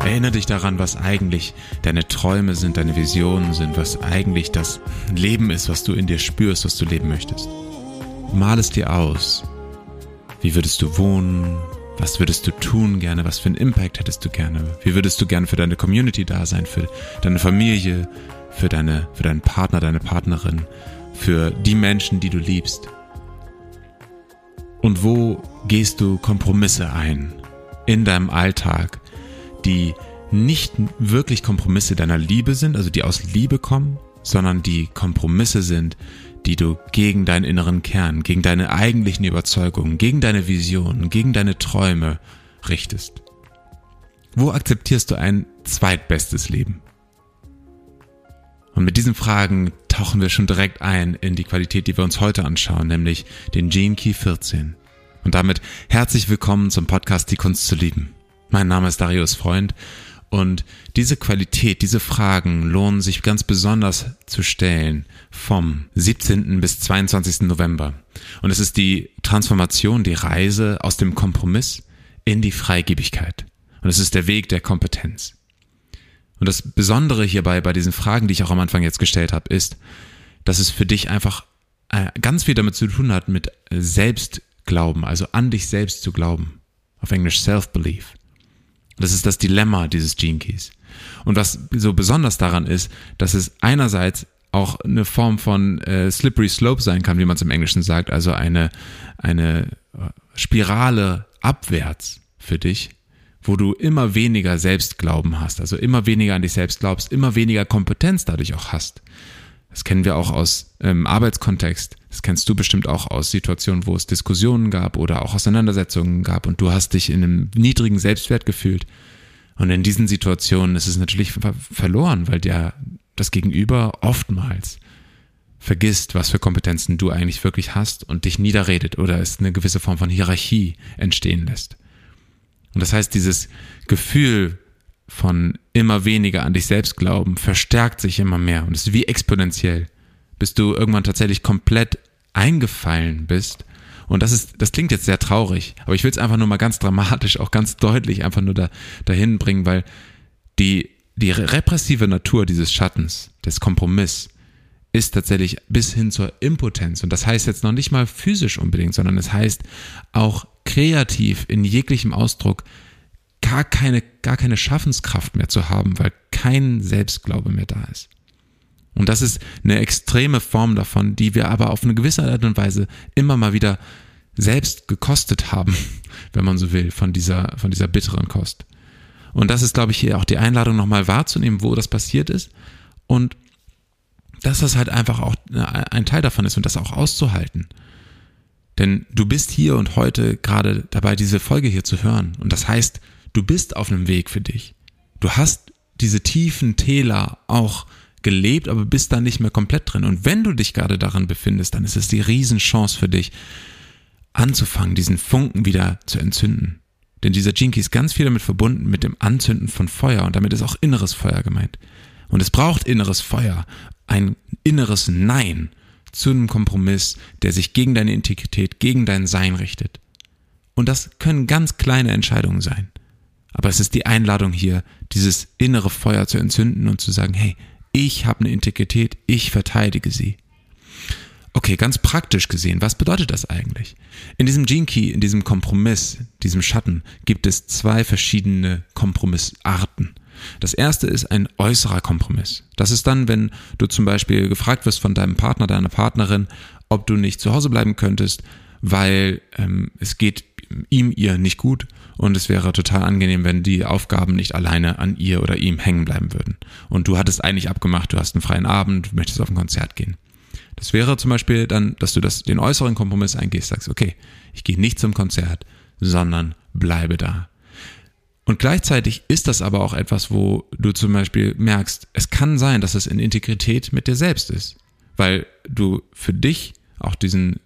Erinnere dich daran, was eigentlich deine Träume sind, deine Visionen sind, was eigentlich das Leben ist, was du in dir spürst, was du leben möchtest. Mal es dir aus. Wie würdest du wohnen? Was würdest du tun gerne? Was für einen Impact hättest du gerne? Wie würdest du gerne für deine Community da sein, für deine Familie, für, deine, für deinen Partner, deine Partnerin, für die Menschen, die du liebst? Und wo gehst du Kompromisse ein in deinem Alltag, die nicht wirklich Kompromisse deiner Liebe sind, also die aus Liebe kommen, sondern die Kompromisse sind, die du gegen deinen inneren Kern, gegen deine eigentlichen Überzeugungen, gegen deine Visionen, gegen deine Träume richtest? Wo akzeptierst du ein zweitbestes Leben? Und mit diesen Fragen tauchen wir schon direkt ein in die Qualität, die wir uns heute anschauen, nämlich den Gene Key 14. Und damit herzlich willkommen zum Podcast Die Kunst zu lieben. Mein Name ist Darius Freund und diese Qualität, diese Fragen lohnen sich ganz besonders zu stellen vom 17. bis 22. November. Und es ist die Transformation, die Reise aus dem Kompromiss in die Freigebigkeit. Und es ist der Weg der Kompetenz. Und das Besondere hierbei bei diesen Fragen, die ich auch am Anfang jetzt gestellt habe, ist, dass es für dich einfach äh, ganz viel damit zu tun hat, mit Selbstglauben, also an dich selbst zu glauben. Auf Englisch Self-Belief. Das ist das Dilemma dieses Gene Keys. Und was so besonders daran ist, dass es einerseits auch eine Form von äh, Slippery Slope sein kann, wie man es im Englischen sagt, also eine, eine Spirale abwärts für dich, wo du immer weniger Selbstglauben hast, also immer weniger an dich selbst glaubst, immer weniger Kompetenz dadurch auch hast. Das kennen wir auch aus ähm, Arbeitskontext. Das kennst du bestimmt auch aus Situationen, wo es Diskussionen gab oder auch Auseinandersetzungen gab und du hast dich in einem niedrigen Selbstwert gefühlt. Und in diesen Situationen ist es natürlich ver verloren, weil der das Gegenüber oftmals vergisst, was für Kompetenzen du eigentlich wirklich hast und dich niederredet oder es eine gewisse Form von Hierarchie entstehen lässt. Und das heißt, dieses Gefühl von immer weniger an dich selbst glauben verstärkt sich immer mehr und ist wie exponentiell, bis du irgendwann tatsächlich komplett eingefallen bist. Und das ist, das klingt jetzt sehr traurig, aber ich will es einfach nur mal ganz dramatisch, auch ganz deutlich einfach nur da, dahin bringen, weil die, die repressive Natur dieses Schattens, des Kompromiss, ist tatsächlich bis hin zur Impotenz. Und das heißt jetzt noch nicht mal physisch unbedingt, sondern es heißt auch kreativ in jeglichem Ausdruck gar keine, gar keine Schaffenskraft mehr zu haben, weil kein Selbstglaube mehr da ist. Und das ist eine extreme Form davon, die wir aber auf eine gewisse Art und Weise immer mal wieder selbst gekostet haben, wenn man so will, von dieser, von dieser bitteren Kost. Und das ist, glaube ich, hier auch die Einladung nochmal wahrzunehmen, wo das passiert ist und dass das halt einfach auch ein Teil davon ist und das auch auszuhalten. Denn du bist hier und heute gerade dabei, diese Folge hier zu hören. Und das heißt, du bist auf einem Weg für dich. Du hast diese tiefen Täler auch gelebt, aber bist da nicht mehr komplett drin. Und wenn du dich gerade daran befindest, dann ist es die Riesenchance für dich, anzufangen, diesen Funken wieder zu entzünden. Denn dieser Jinky ist ganz viel damit verbunden, mit dem Anzünden von Feuer. Und damit ist auch inneres Feuer gemeint. Und es braucht inneres Feuer, ein inneres Nein zu einem Kompromiss, der sich gegen deine Integrität, gegen dein Sein richtet. Und das können ganz kleine Entscheidungen sein. Aber es ist die Einladung hier, dieses innere Feuer zu entzünden und zu sagen, hey, ich habe eine Integrität, ich verteidige sie. Okay, ganz praktisch gesehen, was bedeutet das eigentlich? In diesem Gene Key, in diesem Kompromiss, diesem Schatten, gibt es zwei verschiedene Kompromissarten. Das erste ist ein äußerer Kompromiss. Das ist dann, wenn du zum Beispiel gefragt wirst von deinem Partner, deiner Partnerin, ob du nicht zu Hause bleiben könntest, weil ähm, es geht ihm, ihr nicht gut und es wäre total angenehm, wenn die Aufgaben nicht alleine an ihr oder ihm hängen bleiben würden. Und du hattest eigentlich abgemacht, du hast einen freien Abend, möchtest auf ein Konzert gehen. Das wäre zum Beispiel dann, dass du das, den äußeren Kompromiss eingehst, sagst, okay, ich gehe nicht zum Konzert, sondern bleibe da. Und gleichzeitig ist das aber auch etwas, wo du zum Beispiel merkst, es kann sein, dass es in Integrität mit dir selbst ist, weil du für dich auch diesen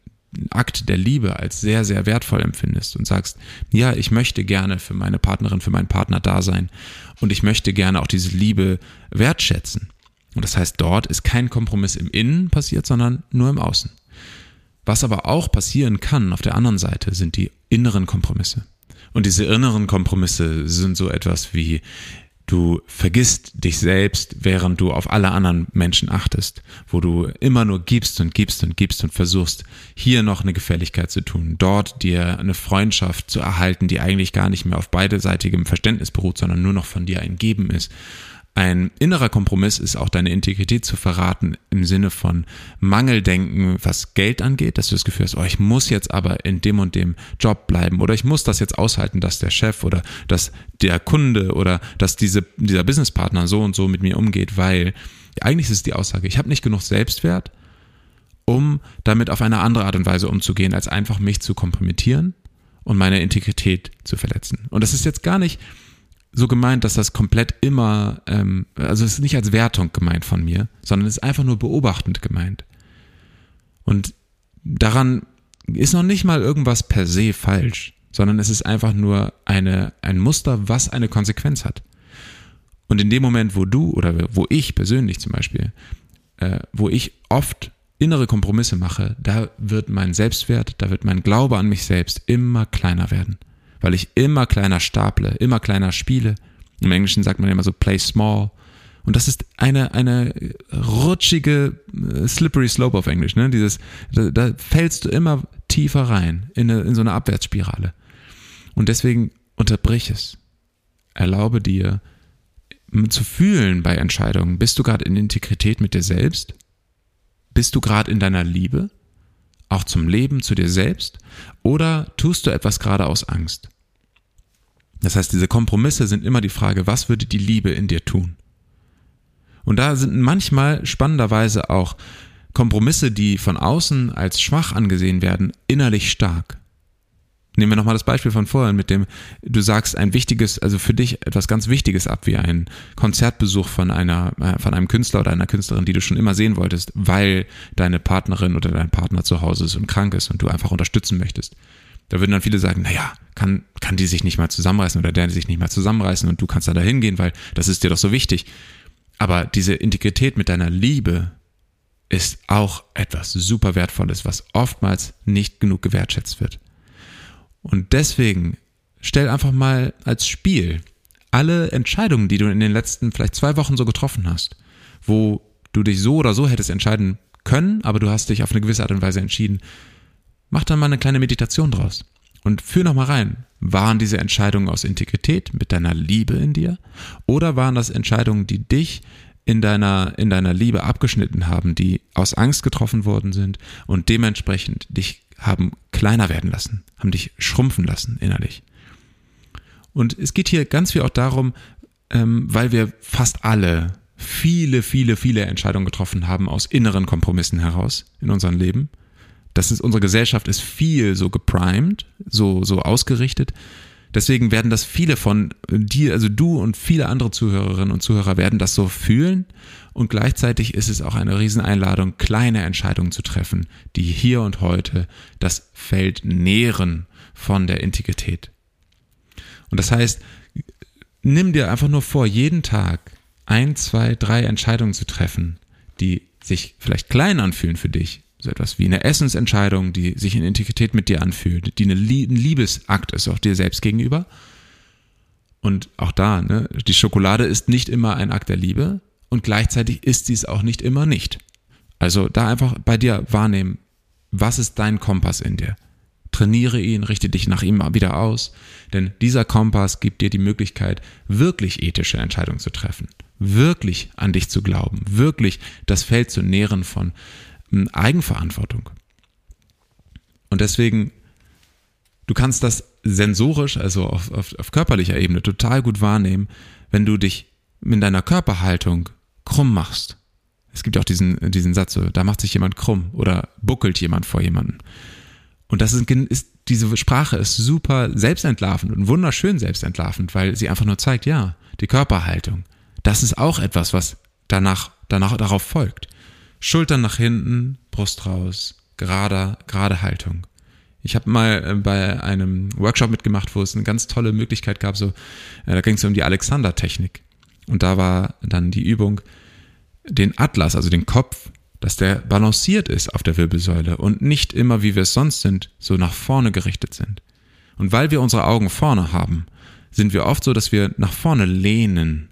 Akt der Liebe als sehr, sehr wertvoll empfindest und sagst, ja, ich möchte gerne für meine Partnerin, für meinen Partner da sein und ich möchte gerne auch diese Liebe wertschätzen. Und das heißt, dort ist kein Kompromiss im Innen passiert, sondern nur im Außen. Was aber auch passieren kann auf der anderen Seite, sind die inneren Kompromisse. Und diese inneren Kompromisse sind so etwas wie, du vergisst dich selbst, während du auf alle anderen Menschen achtest, wo du immer nur gibst und gibst und gibst und versuchst, hier noch eine Gefälligkeit zu tun, dort dir eine Freundschaft zu erhalten, die eigentlich gar nicht mehr auf beiderseitigem Verständnis beruht, sondern nur noch von dir ein Geben ist ein innerer Kompromiss ist auch deine Integrität zu verraten im Sinne von Mangeldenken, was Geld angeht, dass du das Gefühl hast, oh, ich muss jetzt aber in dem und dem Job bleiben oder ich muss das jetzt aushalten, dass der Chef oder dass der Kunde oder dass diese, dieser Businesspartner so und so mit mir umgeht, weil eigentlich ist es die Aussage, ich habe nicht genug Selbstwert, um damit auf eine andere Art und Weise umzugehen, als einfach mich zu kompromittieren und meine Integrität zu verletzen. Und das ist jetzt gar nicht so gemeint, dass das komplett immer, ähm, also es ist nicht als Wertung gemeint von mir, sondern es ist einfach nur beobachtend gemeint. Und daran ist noch nicht mal irgendwas per se falsch, sondern es ist einfach nur eine, ein Muster, was eine Konsequenz hat. Und in dem Moment, wo du oder wo ich persönlich zum Beispiel, äh, wo ich oft innere Kompromisse mache, da wird mein Selbstwert, da wird mein Glaube an mich selbst immer kleiner werden weil ich immer kleiner staple, immer kleiner spiele. Im Englischen sagt man immer so play small. Und das ist eine, eine rutschige, äh, slippery slope auf Englisch, ne? Dieses, da, da fällst du immer tiefer rein in, eine, in so eine Abwärtsspirale. Und deswegen unterbrich es. Erlaube dir zu fühlen bei Entscheidungen. Bist du gerade in Integrität mit dir selbst? Bist du gerade in deiner Liebe? Auch zum Leben, zu dir selbst? Oder tust du etwas gerade aus Angst? Das heißt, diese Kompromisse sind immer die Frage, was würde die Liebe in dir tun? Und da sind manchmal spannenderweise auch Kompromisse, die von außen als schwach angesehen werden, innerlich stark. Nehmen wir nochmal das Beispiel von vorhin mit dem, du sagst ein wichtiges, also für dich etwas ganz Wichtiges ab, wie ein Konzertbesuch von einer, äh, von einem Künstler oder einer Künstlerin, die du schon immer sehen wolltest, weil deine Partnerin oder dein Partner zu Hause ist und krank ist und du einfach unterstützen möchtest. Da würden dann viele sagen, naja, kann, kann die sich nicht mal zusammenreißen oder der sich nicht mal zusammenreißen und du kannst da hingehen, weil das ist dir doch so wichtig. Aber diese Integrität mit deiner Liebe ist auch etwas super Wertvolles, was oftmals nicht genug gewertschätzt wird. Und deswegen stell einfach mal als Spiel alle Entscheidungen, die du in den letzten vielleicht zwei Wochen so getroffen hast, wo du dich so oder so hättest entscheiden können, aber du hast dich auf eine gewisse Art und Weise entschieden, mach dann mal eine kleine Meditation draus und führ noch mal rein. Waren diese Entscheidungen aus Integrität mit deiner Liebe in dir oder waren das Entscheidungen, die dich in deiner, in deiner Liebe abgeschnitten haben, die aus Angst getroffen worden sind und dementsprechend dich haben kleiner werden lassen, haben dich schrumpfen lassen innerlich. Und es geht hier ganz viel auch darum, ähm, weil wir fast alle viele, viele, viele Entscheidungen getroffen haben aus inneren Kompromissen heraus in unserem Leben. Das ist, unsere Gesellschaft ist viel so geprimed, so, so ausgerichtet. Deswegen werden das viele von dir, also du und viele andere Zuhörerinnen und Zuhörer werden das so fühlen und gleichzeitig ist es auch eine Rieseneinladung, kleine Entscheidungen zu treffen, die hier und heute das Feld nähren von der Integrität. Und das heißt, nimm dir einfach nur vor, jeden Tag ein, zwei, drei Entscheidungen zu treffen, die sich vielleicht klein anfühlen für dich. So etwas wie eine Essensentscheidung, die sich in Integrität mit dir anfühlt, die ein Liebesakt ist, auch dir selbst gegenüber. Und auch da, ne, die Schokolade ist nicht immer ein Akt der Liebe, und gleichzeitig ist dies auch nicht immer nicht. Also da einfach bei dir wahrnehmen, was ist dein Kompass in dir? Trainiere ihn, richte dich nach ihm wieder aus, denn dieser Kompass gibt dir die Möglichkeit, wirklich ethische Entscheidungen zu treffen, wirklich an dich zu glauben, wirklich das Feld zu nähren von Eigenverantwortung. Und deswegen, du kannst das sensorisch, also auf, auf, auf körperlicher Ebene, total gut wahrnehmen, wenn du dich in deiner Körperhaltung krumm machst. Es gibt auch diesen, diesen Satz, so, da macht sich jemand krumm oder buckelt jemand vor jemanden. Und das ist, ist, diese Sprache ist super selbstentlarvend und wunderschön selbstentlarvend, weil sie einfach nur zeigt, ja, die Körperhaltung. Das ist auch etwas, was danach, danach darauf folgt. Schultern nach hinten, Brust raus, gerade, gerade Haltung. Ich habe mal äh, bei einem Workshop mitgemacht, wo es eine ganz tolle Möglichkeit gab, so, äh, da ging es um die Alexander-Technik. Und da war dann die Übung, den Atlas, also den Kopf, dass der balanciert ist auf der Wirbelsäule und nicht immer, wie wir es sonst sind, so nach vorne gerichtet sind. Und weil wir unsere Augen vorne haben, sind wir oft so, dass wir nach vorne lehnen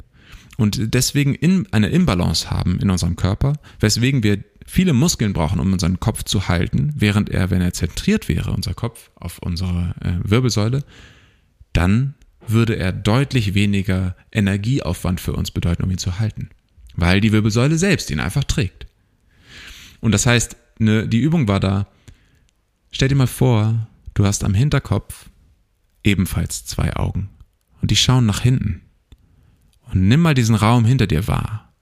und deswegen in, eine Imbalance haben in unserem Körper, weswegen wir viele Muskeln brauchen, um unseren Kopf zu halten, während er, wenn er zentriert wäre, unser Kopf auf unsere äh, Wirbelsäule, dann würde er deutlich weniger Energieaufwand für uns bedeuten, um ihn zu halten, weil die Wirbelsäule selbst ihn einfach trägt. Und das heißt, ne, die Übung war da, stell dir mal vor, du hast am Hinterkopf ebenfalls zwei Augen und die schauen nach hinten. Und nimm mal diesen Raum hinter dir wahr.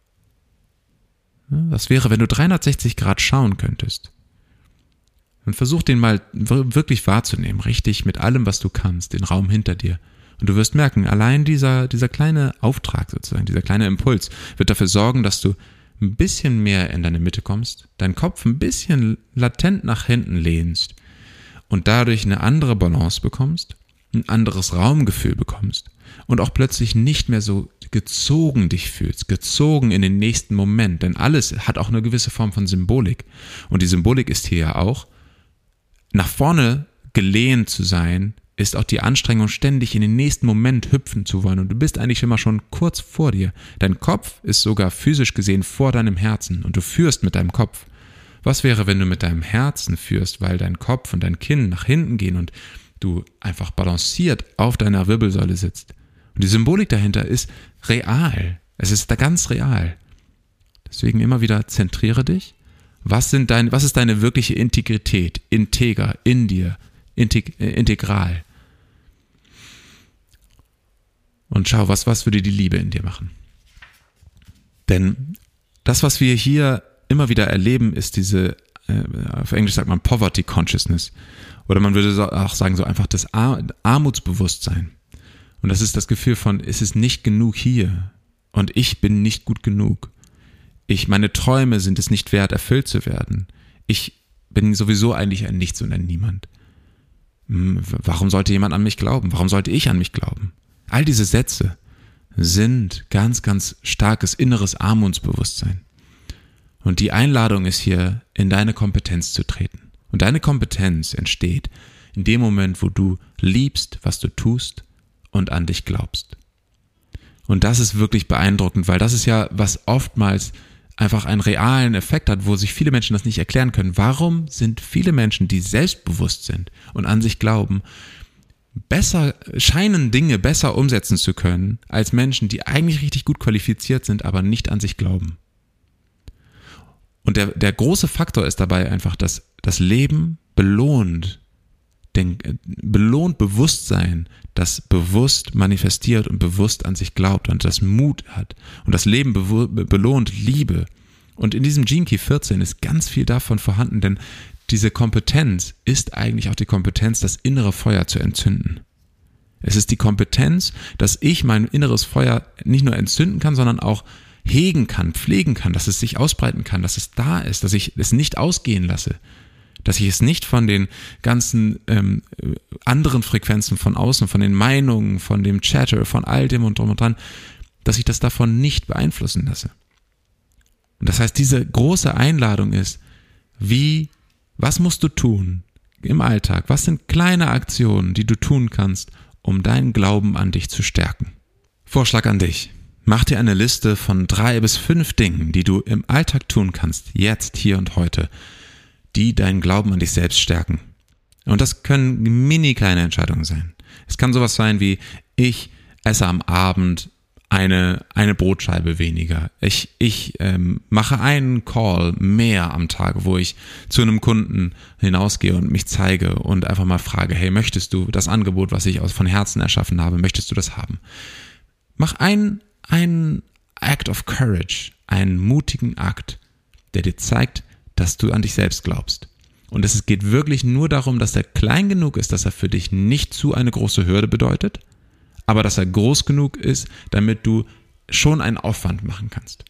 Was wäre, wenn du 360 Grad schauen könntest? Und versuch den mal wirklich wahrzunehmen, richtig mit allem, was du kannst, den Raum hinter dir. Und du wirst merken, allein dieser, dieser kleine Auftrag sozusagen, dieser kleine Impuls wird dafür sorgen, dass du ein bisschen mehr in deine Mitte kommst, deinen Kopf ein bisschen latent nach hinten lehnst und dadurch eine andere Balance bekommst, ein anderes Raumgefühl bekommst und auch plötzlich nicht mehr so gezogen dich fühlst, gezogen in den nächsten Moment, denn alles hat auch eine gewisse Form von Symbolik. Und die Symbolik ist hier ja auch, nach vorne gelehnt zu sein, ist auch die Anstrengung, ständig in den nächsten Moment hüpfen zu wollen. Und du bist eigentlich immer schon kurz vor dir. Dein Kopf ist sogar physisch gesehen vor deinem Herzen und du führst mit deinem Kopf. Was wäre, wenn du mit deinem Herzen führst, weil dein Kopf und dein Kinn nach hinten gehen und du einfach balanciert auf deiner Wirbelsäule sitzt? Und die Symbolik dahinter ist real. Es ist da ganz real. Deswegen immer wieder zentriere dich. Was, sind dein, was ist deine wirkliche Integrität, integer, in dir, integ, äh, integral? Und schau, was, was würde die Liebe in dir machen? Denn das, was wir hier immer wieder erleben, ist diese, äh, auf Englisch sagt man Poverty Consciousness. Oder man würde auch sagen, so einfach das Armutsbewusstsein. Und das ist das Gefühl von, es ist nicht genug hier. Und ich bin nicht gut genug. Ich, meine Träume sind es nicht wert, erfüllt zu werden. Ich bin sowieso eigentlich ein Nichts und ein Niemand. Hm, warum sollte jemand an mich glauben? Warum sollte ich an mich glauben? All diese Sätze sind ganz, ganz starkes inneres Armutsbewusstsein. Und die Einladung ist hier, in deine Kompetenz zu treten. Und deine Kompetenz entsteht in dem Moment, wo du liebst, was du tust und an dich glaubst. Und das ist wirklich beeindruckend, weil das ist ja, was oftmals einfach einen realen Effekt hat, wo sich viele Menschen das nicht erklären können. Warum sind viele Menschen, die selbstbewusst sind und an sich glauben, besser, scheinen Dinge besser umsetzen zu können, als Menschen, die eigentlich richtig gut qualifiziert sind, aber nicht an sich glauben? Und der, der große Faktor ist dabei einfach, dass das Leben belohnt den, belohnt Bewusstsein, das bewusst manifestiert und bewusst an sich glaubt und das Mut hat. Und das Leben belohnt Liebe. Und in diesem Gene Key 14 ist ganz viel davon vorhanden, denn diese Kompetenz ist eigentlich auch die Kompetenz, das innere Feuer zu entzünden. Es ist die Kompetenz, dass ich mein inneres Feuer nicht nur entzünden kann, sondern auch hegen kann, pflegen kann, dass es sich ausbreiten kann, dass es da ist, dass ich es nicht ausgehen lasse, dass ich es nicht von den ganzen ähm, anderen Frequenzen von außen, von den Meinungen, von dem Chatter, von all dem und drum und dran, dass ich das davon nicht beeinflussen lasse. Und das heißt, diese große Einladung ist, wie, was musst du tun im Alltag? Was sind kleine Aktionen, die du tun kannst, um deinen Glauben an dich zu stärken? Vorschlag an dich. Mach dir eine Liste von drei bis fünf Dingen, die du im Alltag tun kannst, jetzt, hier und heute, die deinen Glauben an dich selbst stärken. Und das können mini kleine Entscheidungen sein. Es kann sowas sein wie, ich esse am Abend eine, eine Brotscheibe weniger. Ich, ich ähm, mache einen Call mehr am Tag, wo ich zu einem Kunden hinausgehe und mich zeige und einfach mal frage, hey, möchtest du das Angebot, was ich aus von Herzen erschaffen habe, möchtest du das haben? Mach einen, einen Act of Courage, einen mutigen Akt, der dir zeigt, dass du an dich selbst glaubst. Und es geht wirklich nur darum, dass er klein genug ist, dass er für dich nicht zu eine große Hürde bedeutet, aber dass er groß genug ist, damit du schon einen Aufwand machen kannst.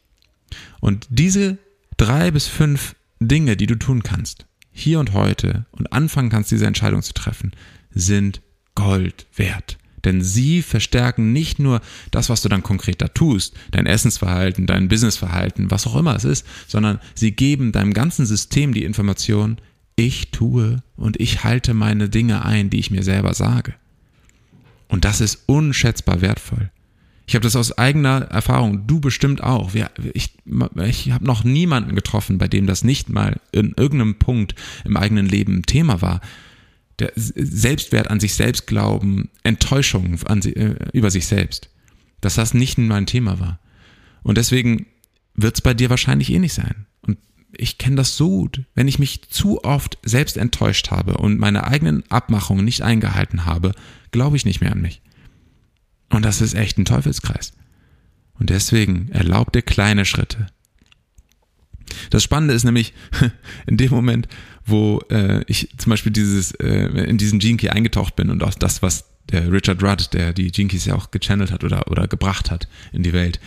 Und diese drei bis fünf Dinge, die du tun kannst, hier und heute und anfangen kannst, diese Entscheidung zu treffen, sind Gold wert. Denn sie verstärken nicht nur das, was du dann konkret da tust, dein Essensverhalten, dein Businessverhalten, was auch immer es ist, sondern sie geben deinem ganzen System die Information, ich tue und ich halte meine Dinge ein, die ich mir selber sage. Und das ist unschätzbar wertvoll. Ich habe das aus eigener Erfahrung, du bestimmt auch. Ich, ich habe noch niemanden getroffen, bei dem das nicht mal in irgendeinem Punkt im eigenen Leben Thema war. Der Selbstwert an sich selbst glauben, Enttäuschung an, äh, über sich selbst, dass das nicht mal ein Thema war. Und deswegen wird es bei dir wahrscheinlich eh nicht sein. Und ich kenne das so gut. Wenn ich mich zu oft selbst enttäuscht habe und meine eigenen Abmachungen nicht eingehalten habe, glaube ich nicht mehr an mich. Und das ist echt ein Teufelskreis. Und deswegen erlaub dir kleine Schritte. Das Spannende ist nämlich, in dem Moment, wo äh, ich zum Beispiel dieses, äh, in diesen Gene eingetaucht bin und auch das, was der Richard Rudd, der die Gene ja auch gechannelt hat oder, oder gebracht hat in die Welt,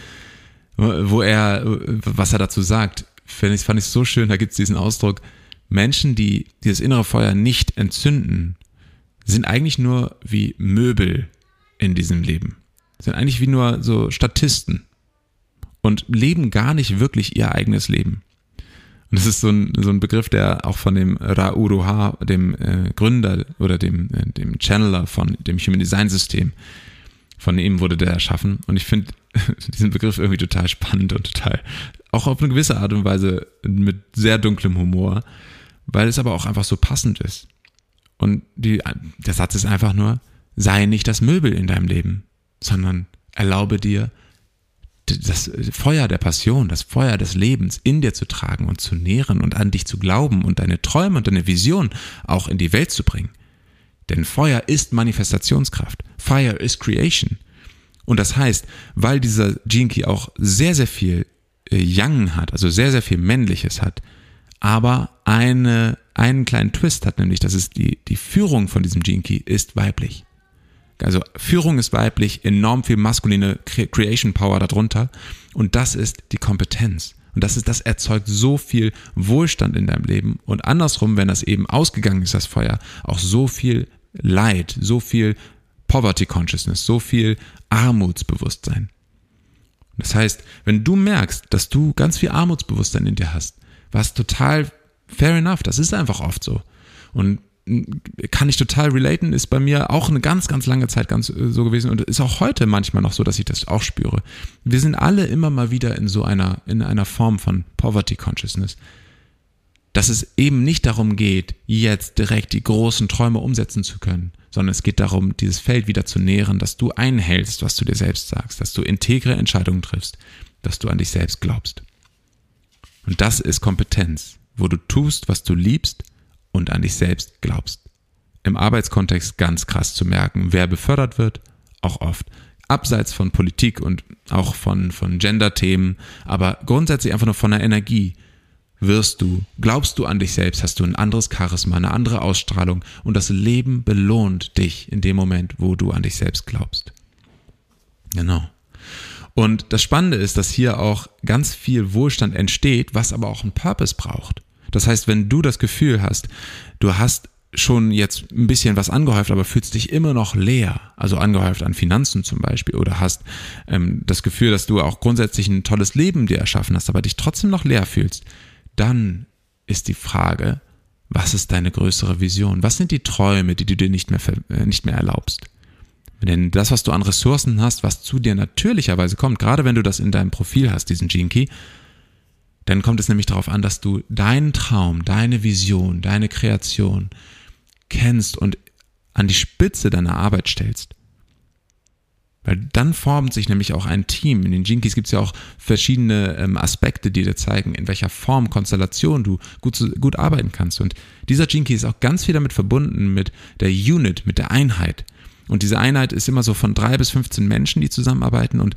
wo er, was er dazu sagt, fand ich, fand ich so schön, da gibt es diesen Ausdruck, Menschen, die dieses innere Feuer nicht entzünden, sind eigentlich nur wie Möbel in diesem Leben. Sind eigentlich wie nur so Statisten und leben gar nicht wirklich ihr eigenes Leben. Und das ist so ein, so ein Begriff, der auch von dem Rauruha, dem äh, Gründer oder dem, äh, dem Channeler von dem Human Design System, von ihm wurde der erschaffen. Und ich finde diesen Begriff irgendwie total spannend und total, auch auf eine gewisse Art und Weise mit sehr dunklem Humor, weil es aber auch einfach so passend ist. Und die, der Satz ist einfach nur, sei nicht das Möbel in deinem Leben, sondern erlaube dir, das Feuer der Passion, das Feuer des Lebens in dir zu tragen und zu nähren und an dich zu glauben und deine Träume und deine Vision auch in die Welt zu bringen. Denn Feuer ist Manifestationskraft. Fire is Creation. Und das heißt, weil dieser Key auch sehr, sehr viel äh, Yang hat, also sehr, sehr viel Männliches hat, aber eine, einen kleinen Twist hat, nämlich, dass es die, die Führung von diesem Key ist weiblich. Also Führung ist weiblich, enorm viel maskuline Creation Power darunter und das ist die Kompetenz. Und das ist, das erzeugt so viel Wohlstand in deinem Leben und andersrum, wenn das eben ausgegangen ist, das Feuer, auch so viel Leid, so viel Poverty Consciousness, so viel Armutsbewusstsein. Das heißt, wenn du merkst, dass du ganz viel Armutsbewusstsein in dir hast, was total fair enough, das ist einfach oft so. Und kann ich total relaten, ist bei mir auch eine ganz, ganz lange Zeit ganz äh, so gewesen und ist auch heute manchmal noch so, dass ich das auch spüre. Wir sind alle immer mal wieder in so einer, in einer Form von Poverty Consciousness. Dass es eben nicht darum geht, jetzt direkt die großen Träume umsetzen zu können, sondern es geht darum, dieses Feld wieder zu nähren, dass du einhältst, was du dir selbst sagst, dass du integre Entscheidungen triffst, dass du an dich selbst glaubst. Und das ist Kompetenz, wo du tust, was du liebst und an dich selbst glaubst. Im Arbeitskontext ganz krass zu merken, wer befördert wird, auch oft. Abseits von Politik und auch von, von Gender-Themen, aber grundsätzlich einfach nur von der Energie wirst du, glaubst du an dich selbst, hast du ein anderes Charisma, eine andere Ausstrahlung und das Leben belohnt dich in dem Moment, wo du an dich selbst glaubst. Genau. Und das Spannende ist, dass hier auch ganz viel Wohlstand entsteht, was aber auch einen Purpose braucht. Das heißt, wenn du das Gefühl hast, du hast schon jetzt ein bisschen was angehäuft, aber fühlst dich immer noch leer, also angehäuft an Finanzen zum Beispiel, oder hast ähm, das Gefühl, dass du auch grundsätzlich ein tolles Leben dir erschaffen hast, aber dich trotzdem noch leer fühlst, dann ist die Frage, was ist deine größere Vision? Was sind die Träume, die du dir nicht mehr, äh, nicht mehr erlaubst? Denn das, was du an Ressourcen hast, was zu dir natürlicherweise kommt, gerade wenn du das in deinem Profil hast, diesen Gene Key, dann kommt es nämlich darauf an, dass du deinen Traum, deine Vision, deine Kreation kennst und an die Spitze deiner Arbeit stellst. Weil dann formt sich nämlich auch ein Team. In den Jinkies gibt es ja auch verschiedene ähm, Aspekte, die dir zeigen, in welcher Form, Konstellation du gut, gut arbeiten kannst. Und dieser Jinky ist auch ganz viel damit verbunden mit der Unit, mit der Einheit. Und diese Einheit ist immer so von drei bis 15 Menschen, die zusammenarbeiten. Und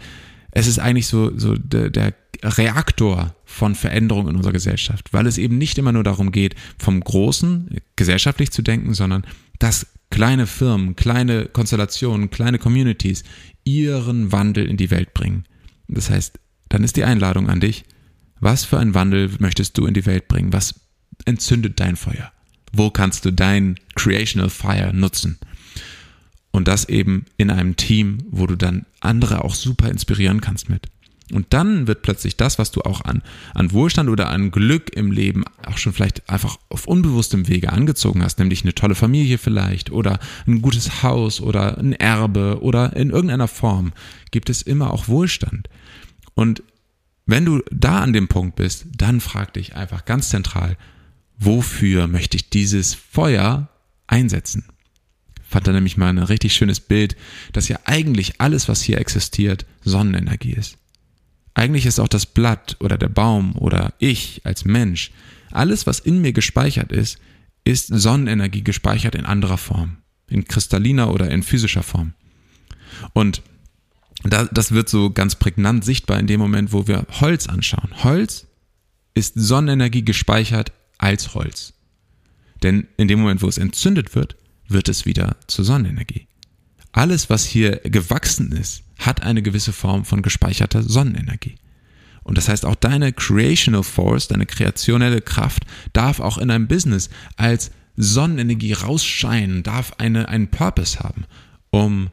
es ist eigentlich so, so der, der Reaktor von Veränderung in unserer Gesellschaft, weil es eben nicht immer nur darum geht, vom Großen gesellschaftlich zu denken, sondern dass kleine Firmen, kleine Konstellationen, kleine Communities ihren Wandel in die Welt bringen. Das heißt, dann ist die Einladung an dich, was für einen Wandel möchtest du in die Welt bringen? Was entzündet dein Feuer? Wo kannst du dein Creational Fire nutzen? Und das eben in einem Team, wo du dann andere auch super inspirieren kannst mit. Und dann wird plötzlich das, was du auch an, an Wohlstand oder an Glück im Leben auch schon vielleicht einfach auf unbewusstem Wege angezogen hast, nämlich eine tolle Familie vielleicht oder ein gutes Haus oder ein Erbe oder in irgendeiner Form, gibt es immer auch Wohlstand. Und wenn du da an dem Punkt bist, dann frag dich einfach ganz zentral, wofür möchte ich dieses Feuer einsetzen? Fand da nämlich mal ein richtig schönes Bild, dass ja eigentlich alles, was hier existiert, Sonnenenergie ist. Eigentlich ist auch das Blatt oder der Baum oder ich als Mensch, alles, was in mir gespeichert ist, ist Sonnenenergie gespeichert in anderer Form, in kristalliner oder in physischer Form. Und das wird so ganz prägnant sichtbar in dem Moment, wo wir Holz anschauen. Holz ist Sonnenenergie gespeichert als Holz. Denn in dem Moment, wo es entzündet wird, wird es wieder zur Sonnenenergie. Alles, was hier gewachsen ist, hat eine gewisse Form von gespeicherter Sonnenenergie. Und das heißt, auch deine Creational Force, deine kreationelle Kraft darf auch in einem Business als Sonnenenergie rausscheinen, darf eine, einen Purpose haben, um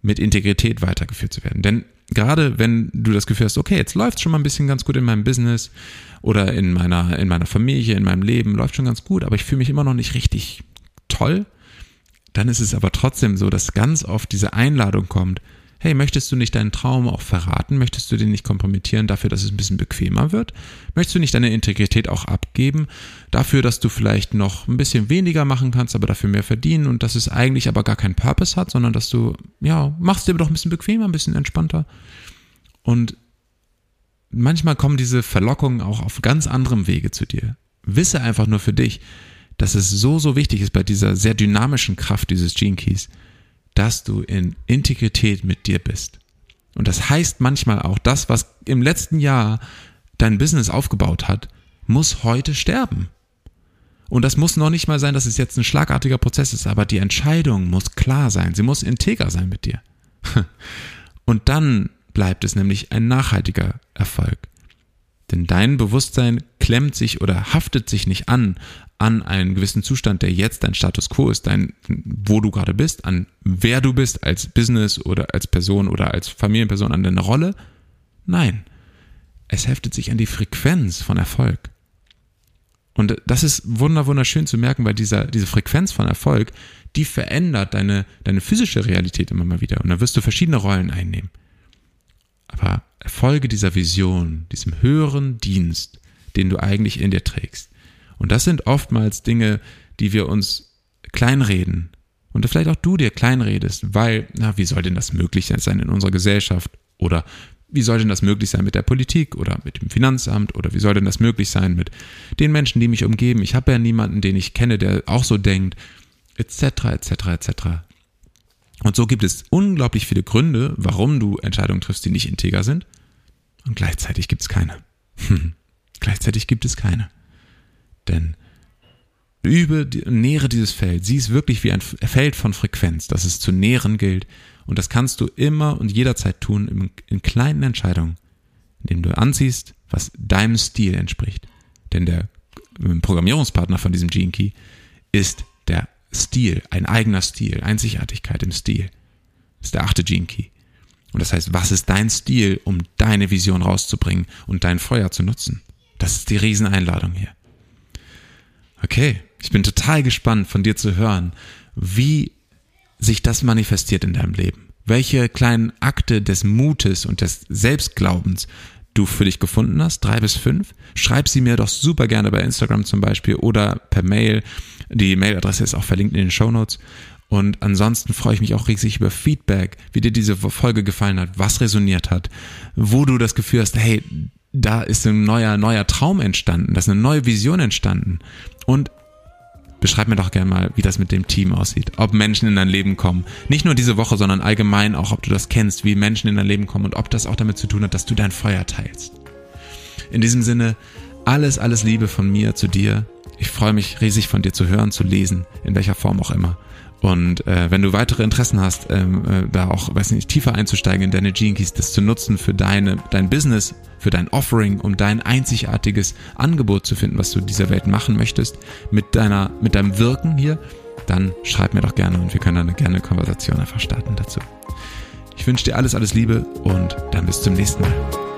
mit Integrität weitergeführt zu werden. Denn gerade wenn du das Gefühl hast, okay, jetzt läuft es schon mal ein bisschen ganz gut in meinem Business oder in meiner, in meiner Familie, in meinem Leben, läuft schon ganz gut, aber ich fühle mich immer noch nicht richtig toll, dann ist es aber trotzdem so, dass ganz oft diese Einladung kommt, hey, möchtest du nicht deinen Traum auch verraten? Möchtest du den nicht kompromittieren dafür, dass es ein bisschen bequemer wird? Möchtest du nicht deine Integrität auch abgeben dafür, dass du vielleicht noch ein bisschen weniger machen kannst, aber dafür mehr verdienen und dass es eigentlich aber gar keinen Purpose hat, sondern dass du, ja, machst dir doch ein bisschen bequemer, ein bisschen entspannter. Und manchmal kommen diese Verlockungen auch auf ganz anderem Wege zu dir. Wisse einfach nur für dich, dass es so, so wichtig ist bei dieser sehr dynamischen Kraft dieses Gene Keys, dass du in Integrität mit dir bist. Und das heißt manchmal auch, das, was im letzten Jahr dein Business aufgebaut hat, muss heute sterben. Und das muss noch nicht mal sein, dass es jetzt ein schlagartiger Prozess ist, aber die Entscheidung muss klar sein. Sie muss integer sein mit dir. Und dann bleibt es nämlich ein nachhaltiger Erfolg. Denn dein Bewusstsein klemmt sich oder haftet sich nicht an an einen gewissen Zustand, der jetzt dein Status quo ist, dein, wo du gerade bist, an wer du bist als Business oder als Person oder als Familienperson, an deine Rolle. Nein, es heftet sich an die Frequenz von Erfolg. Und das ist wunder, wunderschön zu merken, weil dieser, diese Frequenz von Erfolg, die verändert deine, deine physische Realität immer mal wieder. Und dann wirst du verschiedene Rollen einnehmen. Aber Erfolge dieser Vision, diesem höheren Dienst, den du eigentlich in dir trägst, und das sind oftmals Dinge, die wir uns kleinreden. Und vielleicht auch du dir kleinredest, weil, na, wie soll denn das möglich sein in unserer Gesellschaft? Oder wie soll denn das möglich sein mit der Politik oder mit dem Finanzamt? Oder wie soll denn das möglich sein mit den Menschen, die mich umgeben? Ich habe ja niemanden, den ich kenne, der auch so denkt, etc., etc., etc. Und so gibt es unglaublich viele Gründe, warum du Entscheidungen triffst, die nicht integer sind. Und gleichzeitig gibt es keine. gleichzeitig gibt es keine. Denn übe, nähere dieses Feld. Sieh es wirklich wie ein Feld von Frequenz, das es zu nähren gilt. Und das kannst du immer und jederzeit tun in, in kleinen Entscheidungen, indem du anziehst, was deinem Stil entspricht. Denn der Programmierungspartner von diesem Gene Key ist der Stil, ein eigener Stil, Einzigartigkeit im Stil. Das ist der achte Gene Key. Und das heißt, was ist dein Stil, um deine Vision rauszubringen und dein Feuer zu nutzen? Das ist die Rieseneinladung hier. Okay, ich bin total gespannt von dir zu hören, wie sich das manifestiert in deinem Leben. Welche kleinen Akte des Mutes und des Selbstglaubens du für dich gefunden hast, drei bis fünf. Schreib sie mir doch super gerne bei Instagram zum Beispiel oder per Mail. Die Mailadresse ist auch verlinkt in den Show Notes. Und ansonsten freue ich mich auch riesig über Feedback, wie dir diese Folge gefallen hat, was resoniert hat, wo du das Gefühl hast, hey, da ist ein neuer, neuer Traum entstanden, da ist eine neue Vision entstanden. Und beschreib mir doch gerne mal, wie das mit dem Team aussieht. Ob Menschen in dein Leben kommen. Nicht nur diese Woche, sondern allgemein auch, ob du das kennst, wie Menschen in dein Leben kommen und ob das auch damit zu tun hat, dass du dein Feuer teilst. In diesem Sinne, alles, alles Liebe von mir zu dir. Ich freue mich riesig von dir zu hören, zu lesen, in welcher Form auch immer. Und äh, wenn du weitere Interessen hast, ähm, äh, da auch, weiß nicht, tiefer einzusteigen in deine Gene Keys, das zu nutzen für deine, dein Business, für dein Offering, um dein einzigartiges Angebot zu finden, was du dieser Welt machen möchtest, mit deiner, mit deinem Wirken hier, dann schreib mir doch gerne und wir können dann eine gerne Konversation einfach starten dazu. Ich wünsche dir alles, alles Liebe und dann bis zum nächsten Mal.